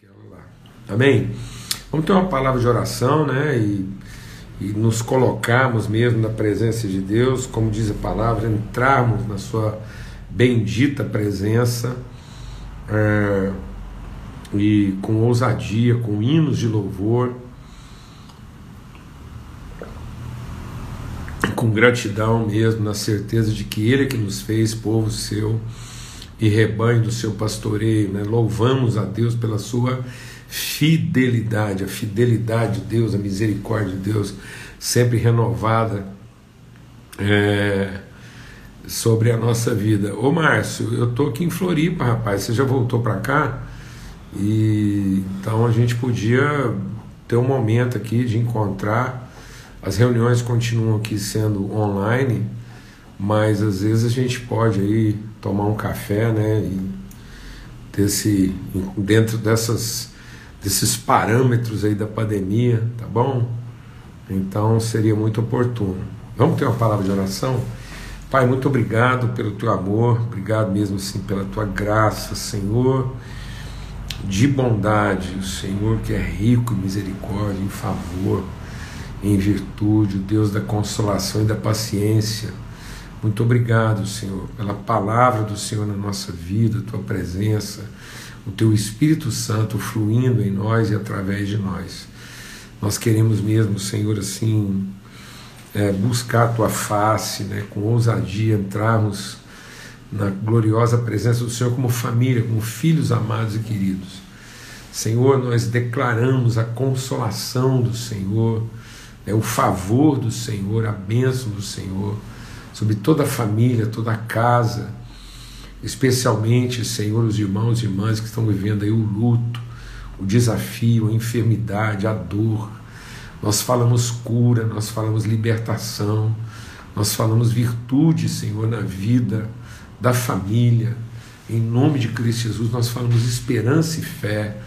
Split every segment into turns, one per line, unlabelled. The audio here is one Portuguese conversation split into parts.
aquela lá. Amém? Vamos ter uma palavra de oração, né? E, e nos colocarmos mesmo na presença de Deus, como diz a palavra, entrarmos na sua bendita presença é, e com ousadia, com hinos de louvor, com gratidão mesmo, na certeza de que Ele é que nos fez povo seu e rebanho do seu pastoreio. Né? Louvamos a Deus pela sua fidelidade, a fidelidade de Deus, a misericórdia de Deus, sempre renovada é, sobre a nossa vida. Ô Márcio, eu tô aqui em Floripa, rapaz, você já voltou para cá? E então a gente podia ter um momento aqui de encontrar. As reuniões continuam aqui sendo online, mas às vezes a gente pode aí tomar um café, né? E desse, dentro dessas, desses parâmetros aí da pandemia, tá bom? Então seria muito oportuno. Vamos ter uma palavra de oração? Pai, muito obrigado pelo teu amor, obrigado mesmo assim pela tua graça, Senhor, de bondade, o Senhor que é rico em misericórdia, em favor, em virtude, o Deus da consolação e da paciência muito obrigado, Senhor, pela palavra do Senhor na nossa vida, tua presença, o teu Espírito Santo fluindo em nós e através de nós. Nós queremos mesmo, Senhor, assim, é, buscar a tua face, né, com ousadia, entrarmos na gloriosa presença do Senhor como família, como filhos amados e queridos. Senhor, nós declaramos a consolação do Senhor, é, o favor do Senhor, a bênção do Senhor sobre toda a família, toda a casa, especialmente, Senhor, os irmãos e irmãs que estão vivendo aí o luto, o desafio, a enfermidade, a dor. Nós falamos cura, nós falamos libertação, nós falamos virtude, Senhor, na vida da família. Em nome de Cristo Jesus, nós falamos esperança e fé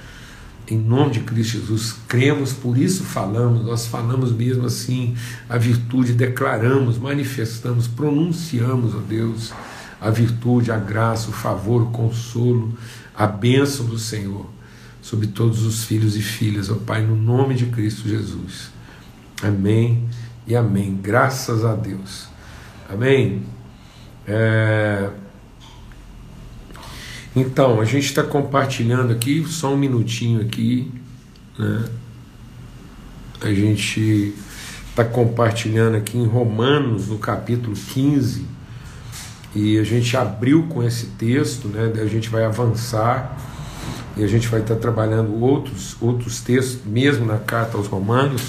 em nome de Cristo Jesus, cremos, por isso falamos, nós falamos mesmo assim a virtude, declaramos, manifestamos, pronunciamos, ó Deus, a virtude, a graça, o favor, o consolo, a bênção do Senhor sobre todos os filhos e filhas, ó Pai, no nome de Cristo Jesus. Amém e amém. Graças a Deus. Amém. É... Então, a gente está compartilhando aqui, só um minutinho aqui, né? A gente está compartilhando aqui em Romanos, no capítulo 15, e a gente abriu com esse texto, né? A gente vai avançar e a gente vai estar tá trabalhando outros, outros textos, mesmo na carta aos Romanos,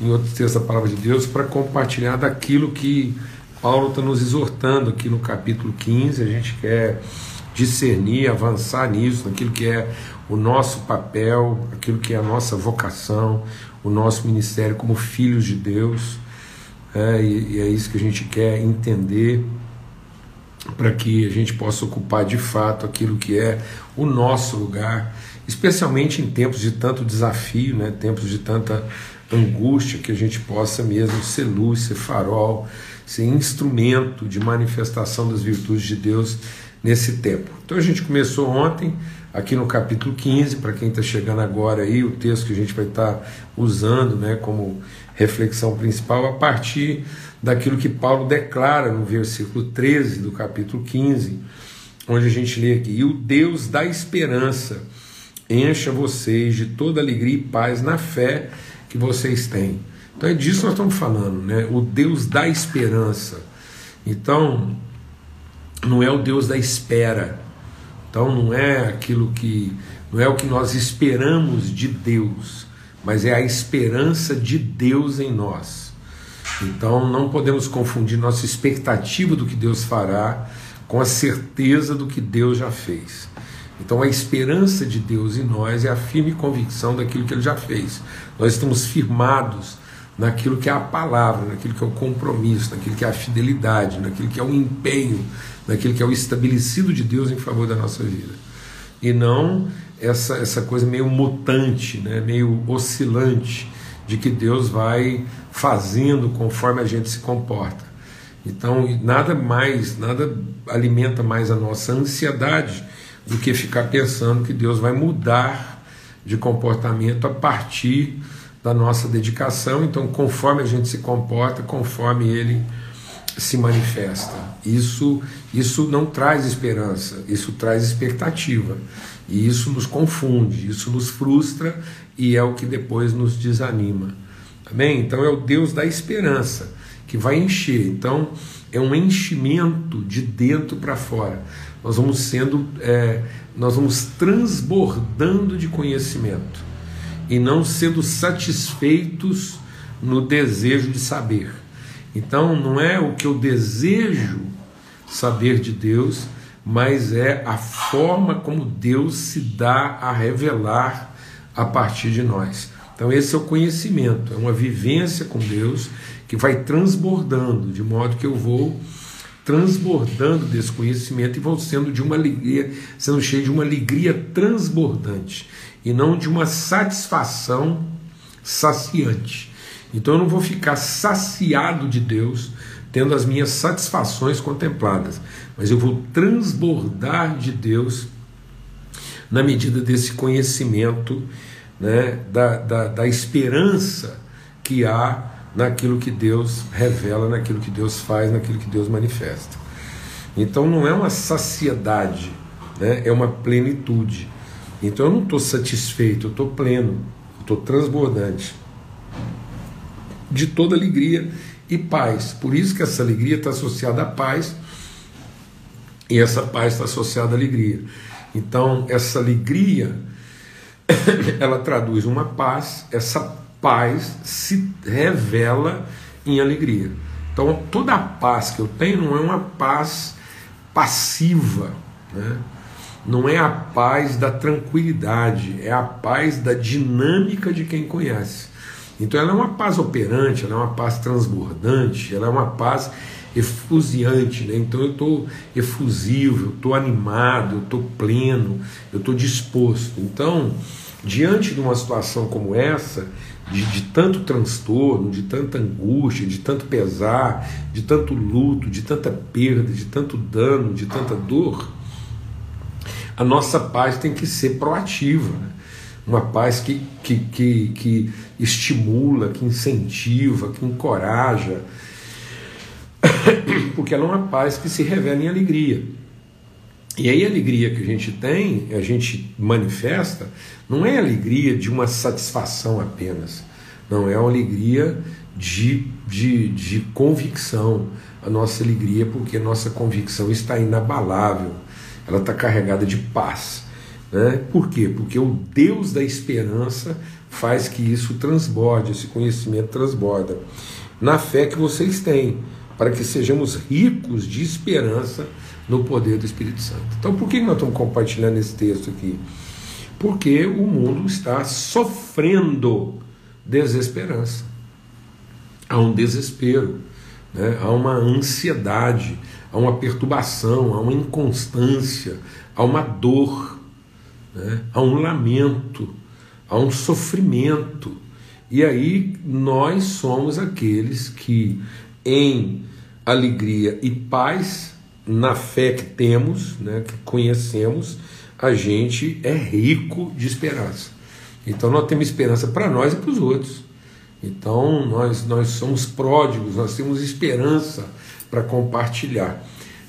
em outros textos da palavra de Deus, para compartilhar daquilo que Paulo está nos exortando aqui no capítulo 15. A gente quer discernir, avançar nisso, naquilo que é o nosso papel, aquilo que é a nossa vocação, o nosso ministério como filhos de Deus. É, e, e é isso que a gente quer entender para que a gente possa ocupar de fato aquilo que é o nosso lugar, especialmente em tempos de tanto desafio, né, tempos de tanta angústia, que a gente possa mesmo ser luz, ser farol, ser instrumento de manifestação das virtudes de Deus nesse tempo. Então a gente começou ontem, aqui no capítulo 15, para quem está chegando agora aí, o texto que a gente vai estar tá usando né, como reflexão principal, a partir daquilo que Paulo declara no versículo 13 do capítulo 15, onde a gente lê aqui: E o Deus da esperança encha vocês de toda alegria e paz na fé que vocês têm. Então é disso que nós estamos falando, né? O Deus da esperança. Então, não é o Deus da espera. Então não é aquilo que não é o que nós esperamos de Deus, mas é a esperança de Deus em nós. Então não podemos confundir nossa expectativa do que Deus fará com a certeza do que Deus já fez. Então a esperança de Deus em nós é a firme convicção daquilo que ele já fez. Nós estamos firmados naquilo que é a palavra, naquilo que é o compromisso, naquilo que é a fidelidade, naquilo que é o empenho, naquilo que é o estabelecido de Deus em favor da nossa vida. E não essa, essa coisa meio mutante, né, meio oscilante, de que Deus vai fazendo conforme a gente se comporta. Então, nada mais, nada alimenta mais a nossa ansiedade do que ficar pensando que Deus vai mudar de comportamento a partir da nossa dedicação. Então, conforme a gente se comporta, conforme ele se manifesta. Isso, isso não traz esperança, isso traz expectativa. E isso nos confunde, isso nos frustra e é o que depois nos desanima. Amém? Então é o Deus da esperança que vai encher. Então é um enchimento de dentro para fora. Nós vamos sendo, é, nós vamos transbordando de conhecimento e não sendo satisfeitos no desejo de saber. Então não é o que eu desejo saber de Deus, mas é a forma como Deus se dá a revelar a partir de nós. Então, esse é o conhecimento, é uma vivência com Deus que vai transbordando, de modo que eu vou transbordando desse conhecimento e vou sendo de uma alegria, sendo cheio de uma alegria transbordante e não de uma satisfação saciante. Então eu não vou ficar saciado de Deus tendo as minhas satisfações contempladas, mas eu vou transbordar de Deus na medida desse conhecimento, né, da, da, da esperança que há naquilo que Deus revela, naquilo que Deus faz, naquilo que Deus manifesta. Então não é uma saciedade, né, é uma plenitude. Então eu não estou satisfeito, eu estou pleno, estou transbordante de toda alegria e paz. Por isso que essa alegria está associada à paz e essa paz está associada à alegria. Então, essa alegria ela traduz uma paz, essa paz se revela em alegria. Então, toda a paz que eu tenho não é uma paz passiva, né? Não é a paz da tranquilidade, é a paz da dinâmica de quem conhece. Então ela é uma paz operante, ela é uma paz transbordante, ela é uma paz efusiante, né? então eu estou efusivo, eu estou animado, eu estou pleno, eu estou disposto. Então, diante de uma situação como essa, de, de, tanto transtorno, de tanta angústia, de tanto pesar, de tanto luto, de tanta perda, de tanto dano, de tanta dor, a nossa paz tem que ser proativa. Né? uma paz que, que, que, que estimula, que incentiva, que encoraja, porque ela é uma paz que se revela em alegria. E aí a alegria que a gente tem, a gente manifesta, não é alegria de uma satisfação apenas, não é uma alegria de, de, de convicção, a nossa alegria, porque a nossa convicção está inabalável, ela está carregada de paz. Né? Por quê? Porque o Deus da esperança faz que isso transborde, esse conhecimento transborda. Na fé que vocês têm, para que sejamos ricos de esperança no poder do Espírito Santo. Então, por que nós estamos compartilhando esse texto aqui? Porque o mundo está sofrendo desesperança. Há um desespero, né? há uma ansiedade, há uma perturbação, há uma inconstância, há uma dor né? há um lamento, há um sofrimento. E aí nós somos aqueles que, em alegria e paz, na fé que temos, né, que conhecemos, a gente é rico de esperança. Então nós temos esperança para nós e para os outros. Então nós, nós somos pródigos, nós temos esperança para compartilhar.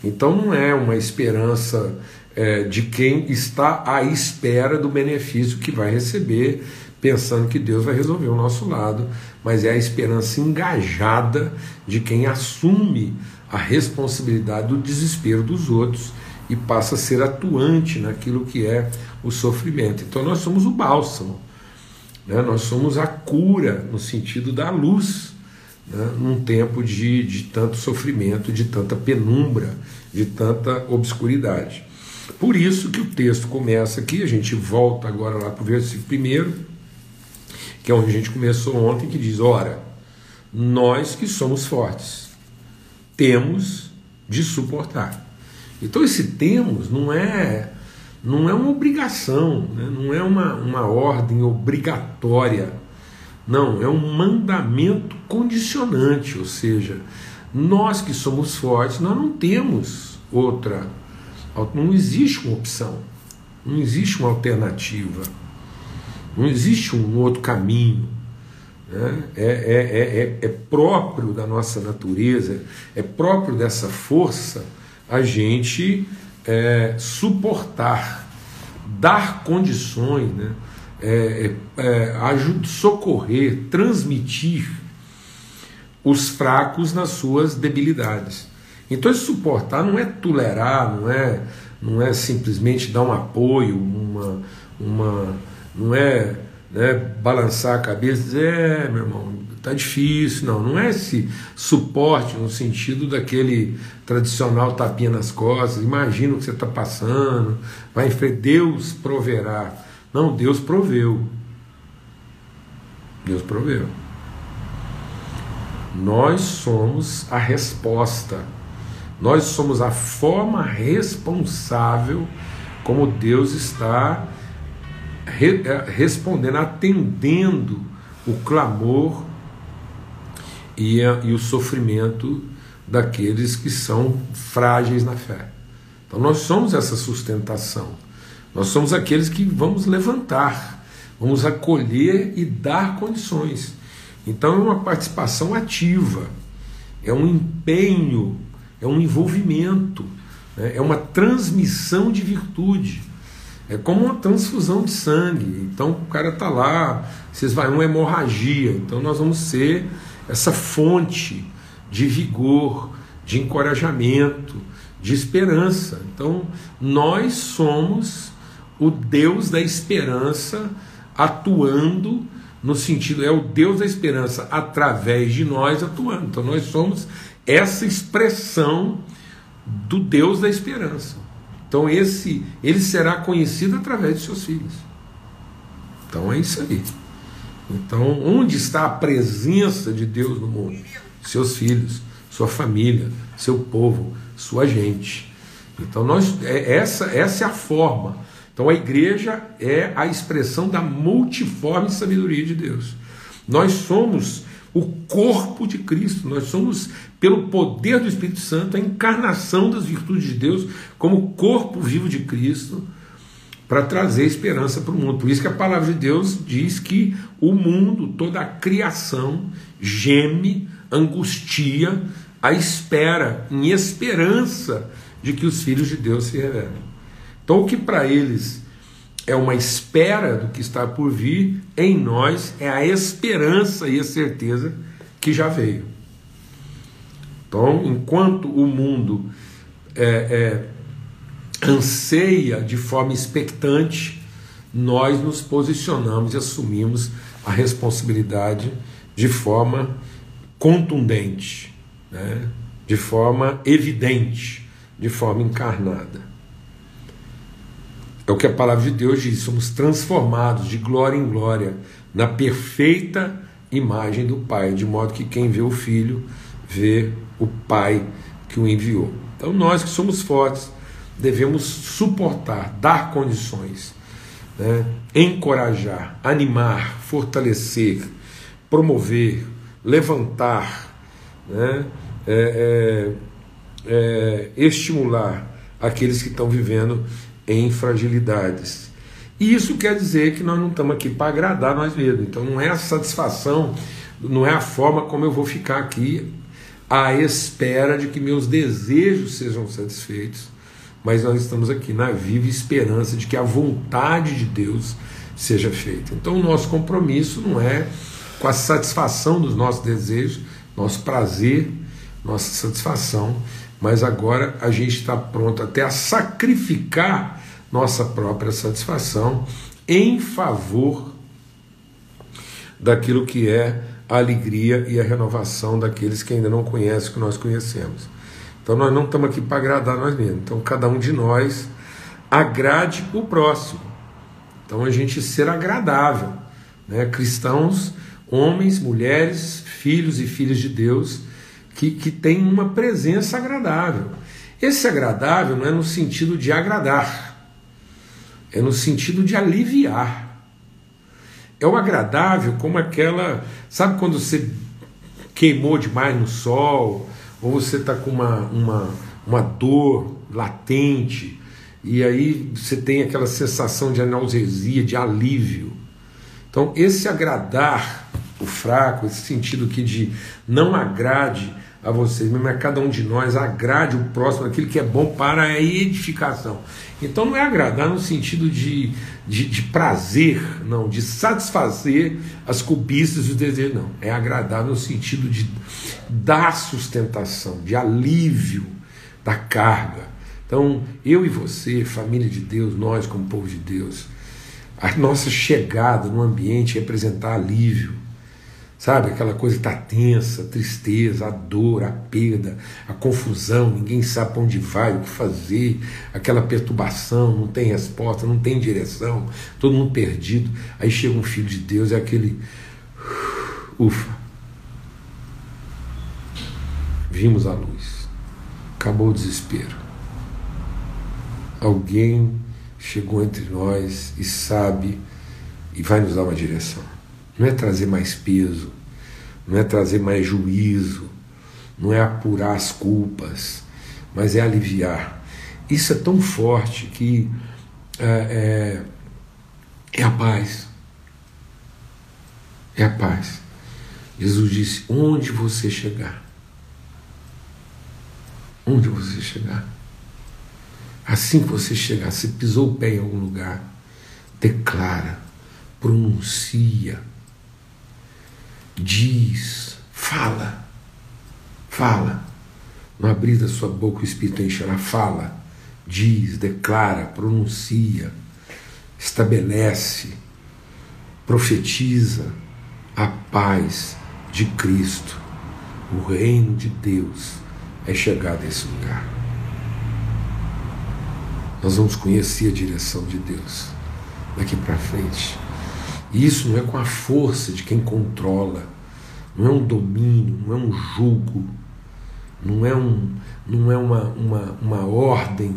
Então não é uma esperança é, de quem está à espera do benefício que vai receber, pensando que Deus vai resolver o nosso lado, mas é a esperança engajada de quem assume a responsabilidade do desespero dos outros e passa a ser atuante naquilo que é o sofrimento. Então nós somos o bálsamo, né? nós somos a cura no sentido da luz, né? num tempo de, de tanto sofrimento, de tanta penumbra, de tanta obscuridade. Por isso que o texto começa aqui, a gente volta agora lá para o versículo primeiro, que é onde a gente começou ontem, que diz: Ora, nós que somos fortes, temos de suportar. Então esse temos não é não é uma obrigação, né? não é uma, uma ordem obrigatória, não, é um mandamento condicionante, ou seja, nós que somos fortes, nós não temos outra não existe uma opção, não existe uma alternativa. Não existe um outro caminho. Né? É, é, é, é próprio da nossa natureza, é próprio dessa força a gente é, suportar, dar condições, né? É, é, é socorrer, transmitir os fracos nas suas debilidades. Então, esse suportar não é tolerar, não é, não é simplesmente dar um apoio, uma, uma, não é né, balançar a cabeça e dizer, é, meu irmão, tá difícil. Não, não é esse suporte no sentido daquele tradicional tapinha nas costas, imagina o que você está passando, vai em frente, Deus proverá. Não, Deus proveu. Deus proveu. Nós somos a resposta. Nós somos a forma responsável como Deus está re, eh, respondendo, atendendo o clamor e, a, e o sofrimento daqueles que são frágeis na fé. Então nós somos essa sustentação. Nós somos aqueles que vamos levantar, vamos acolher e dar condições. Então é uma participação ativa, é um empenho, é um envolvimento, né? é uma transmissão de virtude. É como uma transfusão de sangue. Então o cara está lá, vocês vai uma hemorragia. Então nós vamos ser essa fonte de vigor, de encorajamento, de esperança. Então nós somos o Deus da esperança atuando no sentido, é o Deus da esperança através de nós atuando. Então nós somos essa expressão do Deus da esperança. Então esse ele será conhecido através de seus filhos. Então é isso aí. Então, onde está a presença de Deus no mundo? Seus filhos, sua família, seu povo, sua gente. Então nós é, essa essa é a forma então a igreja é a expressão da multiforme sabedoria de Deus. Nós somos o corpo de Cristo, nós somos, pelo poder do Espírito Santo, a encarnação das virtudes de Deus como corpo vivo de Cristo para trazer esperança para o mundo. Por isso que a palavra de Deus diz que o mundo, toda a criação, geme, angustia, a espera, em esperança de que os filhos de Deus se revelem. Então, o que para eles é uma espera do que está por vir, em nós é a esperança e a certeza que já veio. Então, enquanto o mundo é, é, anseia de forma expectante, nós nos posicionamos e assumimos a responsabilidade de forma contundente, né? de forma evidente, de forma encarnada. É o que a palavra de Deus diz: somos transformados de glória em glória na perfeita imagem do Pai, de modo que quem vê o Filho vê o Pai que o enviou. Então, nós que somos fortes devemos suportar, dar condições, né? encorajar, animar, fortalecer, promover, levantar, né? é, é, é, estimular aqueles que estão vivendo em fragilidades. E isso quer dizer que nós não estamos aqui para agradar nós mesmos. Então não é a satisfação, não é a forma como eu vou ficar aqui à espera de que meus desejos sejam satisfeitos, mas nós estamos aqui na viva esperança de que a vontade de Deus seja feita. Então o nosso compromisso não é com a satisfação dos nossos desejos, nosso prazer, nossa satisfação, mas agora a gente está pronto até a sacrificar nossa própria satisfação em favor daquilo que é a alegria e a renovação daqueles que ainda não conhecem o que nós conhecemos. Então nós não estamos aqui para agradar nós mesmos. Então cada um de nós agrade o próximo. Então a gente ser agradável, né? Cristãos, homens, mulheres, filhos e filhas de Deus que, que tem uma presença agradável. Esse agradável não é no sentido de agradar, é no sentido de aliviar. É o agradável como aquela. Sabe quando você queimou demais no sol, ou você está com uma, uma, uma dor latente, e aí você tem aquela sensação de analgesia, de alívio. Então, esse agradar o fraco, esse sentido aqui de não agrade a vocês, mas a cada um de nós agrade o próximo aquilo que é bom para a edificação. Então não é agradar no sentido de, de, de prazer, não, de satisfazer as cobiças e os desejos, não. É agradar no sentido de dar sustentação, de alívio da carga. Então, eu e você, família de Deus, nós como povo de Deus, a nossa chegada no ambiente representar alívio, Sabe, aquela coisa está tensa, a tristeza, a dor, a perda, a confusão, ninguém sabe para onde vai, o que fazer, aquela perturbação, não tem resposta, não tem direção, todo mundo perdido. Aí chega um filho de Deus, é aquele. Ufa. Vimos a luz. Acabou o desespero. Alguém chegou entre nós e sabe e vai nos dar uma direção não é trazer mais peso, não é trazer mais juízo, não é apurar as culpas, mas é aliviar. Isso é tão forte que é, é, é a paz. É a paz. Jesus disse: onde você chegar, onde você chegar, assim que você chegar, se pisou o pé em algum lugar, declara, pronuncia diz, fala, fala. No abrir da sua boca o Espírito encherá, fala, diz, declara, pronuncia, estabelece, profetiza a paz de Cristo. O reino de Deus é chegado a esse lugar. Nós vamos conhecer a direção de Deus daqui para frente. E isso não é com a força de quem controla, não é um domínio, não é um julgo, não é, um, não é uma, uma, uma ordem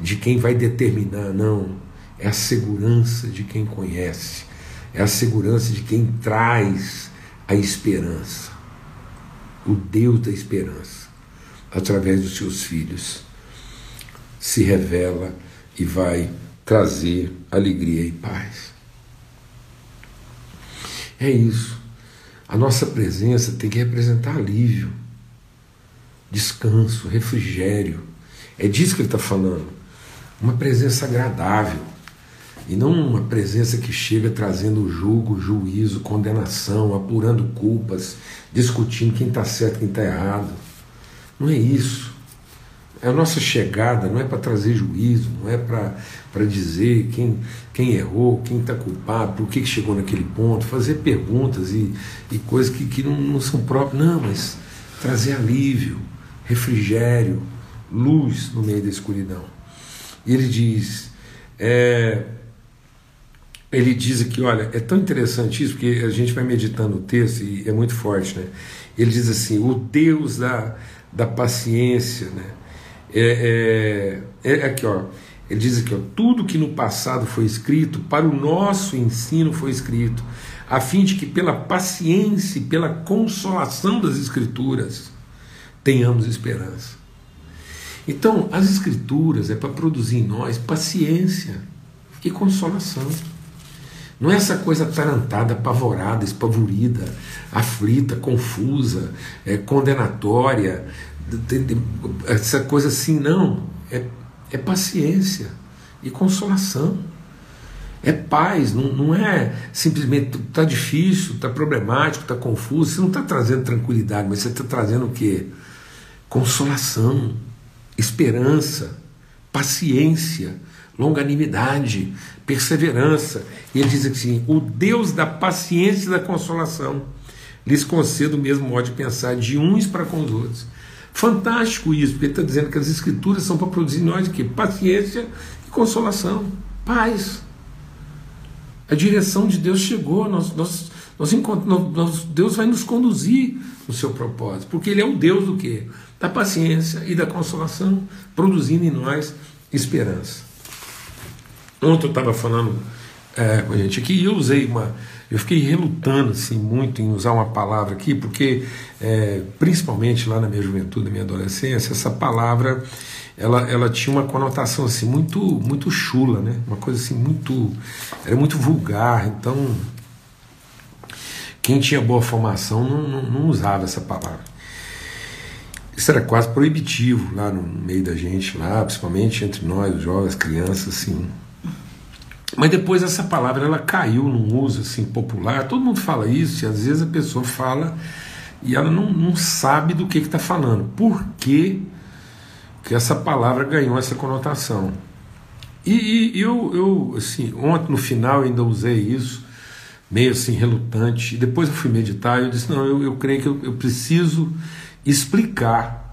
de quem vai determinar, não. É a segurança de quem conhece, é a segurança de quem traz a esperança, o Deus da esperança, através dos seus filhos, se revela e vai trazer alegria e paz. É isso. A nossa presença tem que representar alívio, descanso, refrigério. É disso que ele está falando. Uma presença agradável. E não uma presença que chega trazendo julgo, juízo, condenação, apurando culpas, discutindo quem está certo quem está errado. Não é isso. É a nossa chegada não é para trazer juízo, não é para dizer quem, quem errou, quem está culpado, por que chegou naquele ponto, fazer perguntas e, e coisas que, que não, não são próprias, não, mas trazer alívio, refrigério, luz no meio da escuridão. E ele diz, é, ele diz aqui, olha, é tão interessante isso, porque a gente vai meditando o texto e é muito forte, né? Ele diz assim, o Deus da, da paciência, né? É, é, é, aqui, ó. Ele diz aqui, ó, tudo que no passado foi escrito, para o nosso ensino foi escrito, a fim de que pela paciência e pela consolação das Escrituras tenhamos esperança. Então, as Escrituras é para produzir em nós paciência e consolação. Não é essa coisa atarantada, apavorada, espavorida, aflita, confusa, é, condenatória, essa coisa assim, não. É, é paciência e consolação. É paz, não, não é simplesmente está difícil, está problemático, está confuso. Você não está trazendo tranquilidade, mas você está trazendo o quê? Consolação, esperança, paciência, longanimidade, perseverança. E ele diz assim: o Deus da paciência e da consolação lhes conceda o mesmo modo de pensar de uns para com os outros Fantástico isso, porque está dizendo que as escrituras são para produzir em nós que paciência e consolação, paz. A direção de Deus chegou, nós, nós, nós, nós, Deus vai nos conduzir no seu propósito, porque Ele é o Deus do que? Da paciência e da consolação, produzindo em nós esperança. Ontem eu estava falando é, gente aqui eu usei uma, eu fiquei relutando assim, muito em usar uma palavra aqui, porque, é, principalmente lá na minha juventude, na minha adolescência, essa palavra ela, ela tinha uma conotação assim, muito, muito chula, né? uma coisa assim, muito. era muito vulgar. Então, Quem tinha boa formação não, não, não usava essa palavra. Isso era quase proibitivo lá no meio da gente, lá, principalmente entre nós, os jovens, crianças, assim. Mas depois essa palavra ela caiu num uso assim popular. Todo mundo fala isso e às vezes a pessoa fala e ela não, não sabe do que está falando. Por que, que essa palavra ganhou essa conotação? E, e, eu, eu, assim, ontem no final ainda usei isso, meio assim relutante. E depois eu fui meditar e eu disse: não, eu, eu creio que eu, eu preciso explicar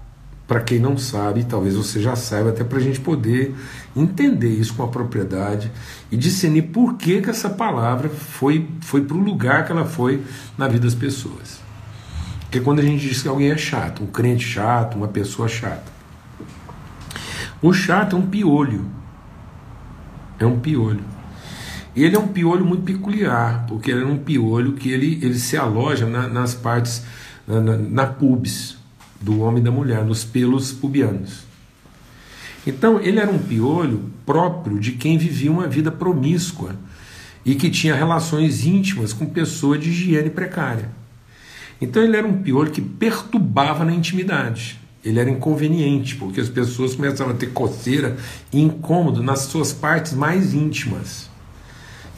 para quem não sabe, talvez você já saiba, até para a gente poder entender isso com a propriedade e discernir por que, que essa palavra foi, foi para o lugar que ela foi na vida das pessoas. Porque quando a gente diz que alguém é chato, um crente chato, uma pessoa chata, o chato é um piolho. É um piolho. E ele é um piolho muito peculiar, porque ele é um piolho que ele, ele se aloja na, nas partes, na, na, na pubis, do homem e da mulher, nos pelos pubianos. Então, ele era um piolho próprio de quem vivia uma vida promíscua e que tinha relações íntimas com pessoas de higiene precária. Então, ele era um piolho que perturbava na intimidade. Ele era inconveniente, porque as pessoas começavam a ter coceira e incômodo nas suas partes mais íntimas,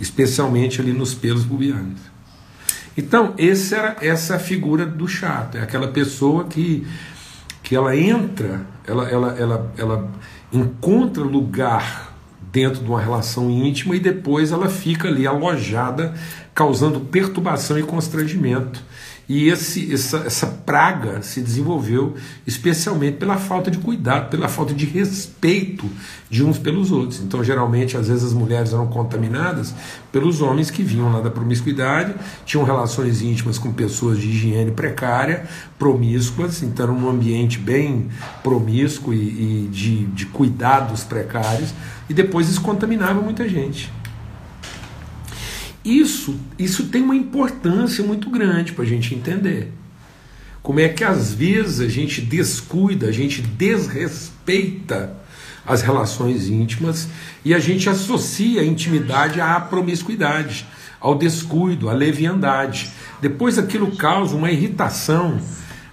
especialmente ali nos pelos pubianos. Então, esse era, essa é figura do chato, é aquela pessoa que, que ela entra, ela, ela, ela, ela encontra lugar dentro de uma relação íntima e depois ela fica ali alojada, causando perturbação e constrangimento. E esse, essa, essa praga se desenvolveu especialmente pela falta de cuidado, pela falta de respeito de uns pelos outros. Então, geralmente, às vezes as mulheres eram contaminadas pelos homens que vinham lá da promiscuidade, tinham relações íntimas com pessoas de higiene precária, promíscuas, então era um ambiente bem promíscuo e, e de, de cuidados precários, e depois isso contaminava muita gente. Isso, isso tem uma importância muito grande para a gente entender. Como é que às vezes a gente descuida, a gente desrespeita as relações íntimas e a gente associa a intimidade à promiscuidade, ao descuido, à leviandade. Depois aquilo causa uma irritação,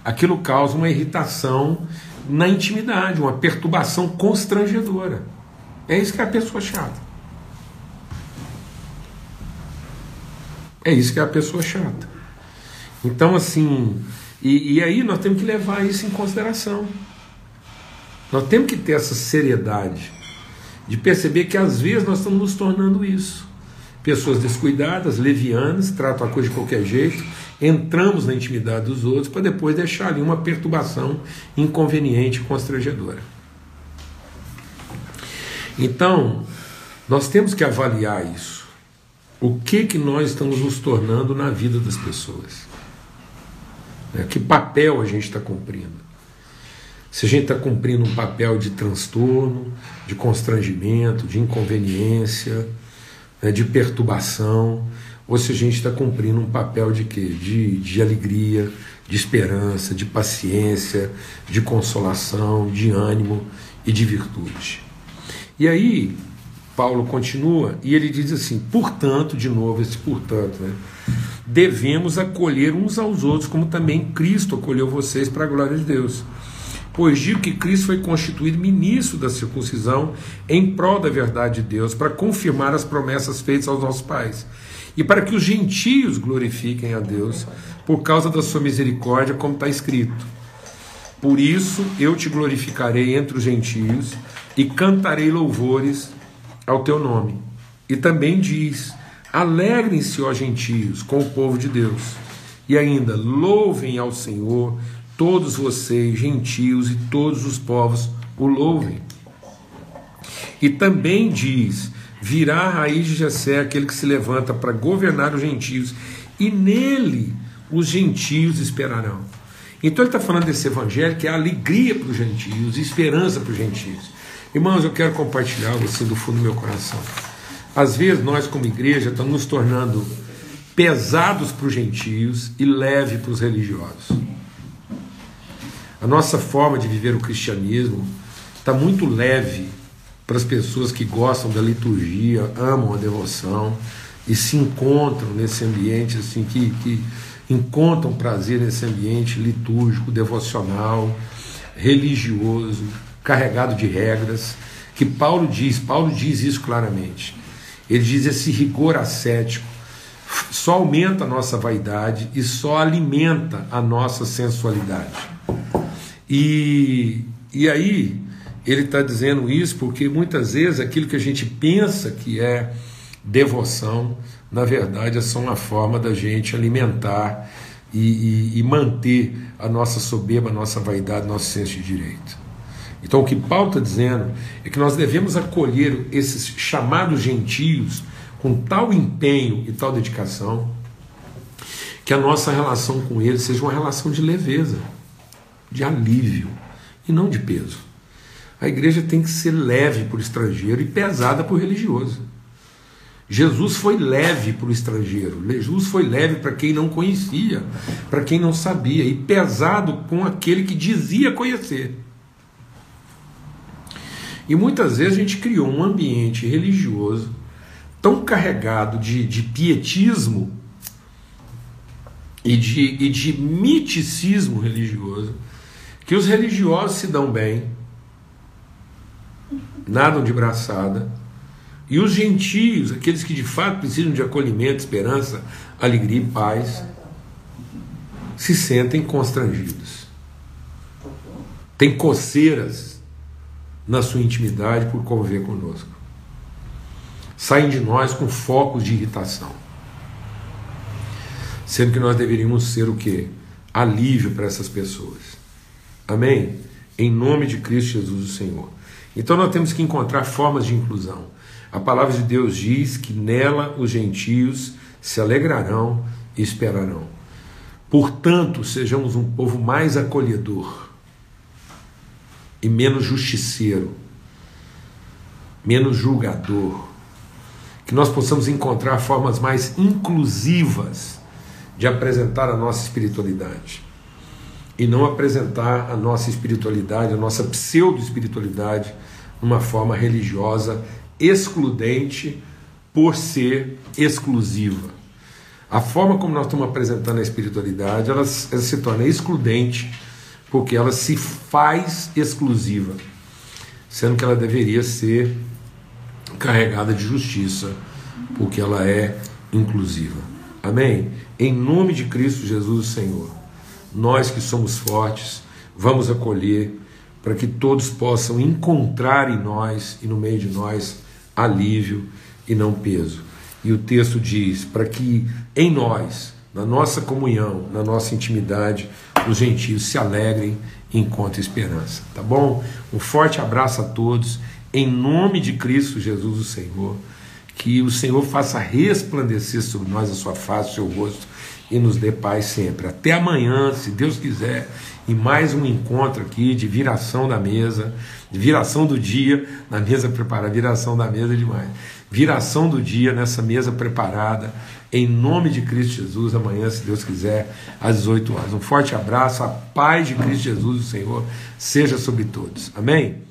aquilo causa uma irritação na intimidade, uma perturbação constrangedora. É isso que é a pessoa chata. É isso que é a pessoa chata. Então, assim, e, e aí nós temos que levar isso em consideração. Nós temos que ter essa seriedade de perceber que às vezes nós estamos nos tornando isso. Pessoas descuidadas, levianas, tratam a coisa de qualquer jeito, entramos na intimidade dos outros para depois deixar ali uma perturbação inconveniente, constrangedora. Então, nós temos que avaliar isso. O que que nós estamos nos tornando na vida das pessoas? Né? Que papel a gente está cumprindo? Se a gente está cumprindo um papel de transtorno, de constrangimento, de inconveniência, né, de perturbação, ou se a gente está cumprindo um papel de quê? De, de alegria, de esperança, de paciência, de consolação, de ânimo e de virtude. E aí, Paulo continua e ele diz assim: portanto, de novo, esse portanto, né? Devemos acolher uns aos outros, como também Cristo acolheu vocês para a glória de Deus. Pois digo que Cristo foi constituído ministro da circuncisão em prol da verdade de Deus, para confirmar as promessas feitas aos nossos pais, e para que os gentios glorifiquem a Deus por causa da sua misericórdia, como está escrito. Por isso eu te glorificarei entre os gentios e cantarei louvores ao teu nome. E também diz: Alegrem-se, ó gentios, com o povo de Deus. E ainda, louvem ao Senhor, todos vocês, gentios, e todos os povos o louvem. E também diz: Virá a raiz de Jessé aquele que se levanta para governar os gentios, e nele os gentios esperarão. Então ele está falando desse evangelho que é alegria para os gentios, esperança para os gentios. Irmãos, eu quero compartilhar algo assim do fundo do meu coração. Às vezes nós, como igreja, estamos nos tornando pesados para os gentios e leve para os religiosos. A nossa forma de viver o cristianismo está muito leve para as pessoas que gostam da liturgia, amam a devoção e se encontram nesse ambiente assim que, que encontram prazer nesse ambiente litúrgico, devocional, religioso, carregado de regras, que Paulo diz, Paulo diz isso claramente. Ele diz esse rigor ascético só aumenta a nossa vaidade e só alimenta a nossa sensualidade. E, e aí ele está dizendo isso porque muitas vezes aquilo que a gente pensa que é devoção, na verdade é só uma forma da gente alimentar e, e, e manter a nossa soberba, a nossa vaidade, nosso senso de direito. Então o que Paulo está dizendo é que nós devemos acolher esses chamados gentios com tal empenho e tal dedicação que a nossa relação com eles seja uma relação de leveza, de alívio e não de peso. A igreja tem que ser leve para o estrangeiro e pesada para o religioso. Jesus foi leve para o estrangeiro, Jesus foi leve para quem não conhecia, para quem não sabia, e pesado com aquele que dizia conhecer. E muitas vezes a gente criou um ambiente religioso tão carregado de, de pietismo e de, e de miticismo religioso que os religiosos se dão bem, nadam de braçada, e os gentios, aqueles que de fato precisam de acolhimento, esperança, alegria e paz, se sentem constrangidos. Tem coceiras na sua intimidade por conviver conosco saem de nós com focos de irritação. Sendo que nós deveríamos ser o que? Alívio para essas pessoas. Amém? Em nome de Cristo Jesus, o Senhor. Então nós temos que encontrar formas de inclusão. A palavra de Deus diz que nela os gentios se alegrarão e esperarão. Portanto, sejamos um povo mais acolhedor e menos justiceiro, menos julgador, que nós possamos encontrar formas mais inclusivas de apresentar a nossa espiritualidade e não apresentar a nossa espiritualidade, a nossa pseudo-espiritualidade, numa forma religiosa excludente por ser exclusiva. A forma como nós estamos apresentando a espiritualidade, ela, ela se torna excludente porque ela se faz exclusiva, sendo que ela deveria ser carregada de justiça, porque ela é inclusiva. Amém? Em nome de Cristo Jesus, o Senhor, nós que somos fortes, vamos acolher para que todos possam encontrar em nós e no meio de nós alívio e não peso. E o texto diz: para que em nós, na nossa comunhão, na nossa intimidade, os gentios se alegrem e encontrem esperança. Tá bom? Um forte abraço a todos em nome de Cristo Jesus, o Senhor, que o Senhor faça resplandecer sobre nós a sua face, o seu rosto e nos dê paz sempre. Até amanhã, se Deus quiser, e mais um encontro aqui de viração da mesa, de viração do dia na mesa preparada, viração da mesa demais. Viração do dia nessa mesa preparada, em nome de Cristo Jesus, amanhã, se Deus quiser, às 18 horas. Um forte abraço, a paz de Cristo Jesus, o Senhor, seja sobre todos. Amém?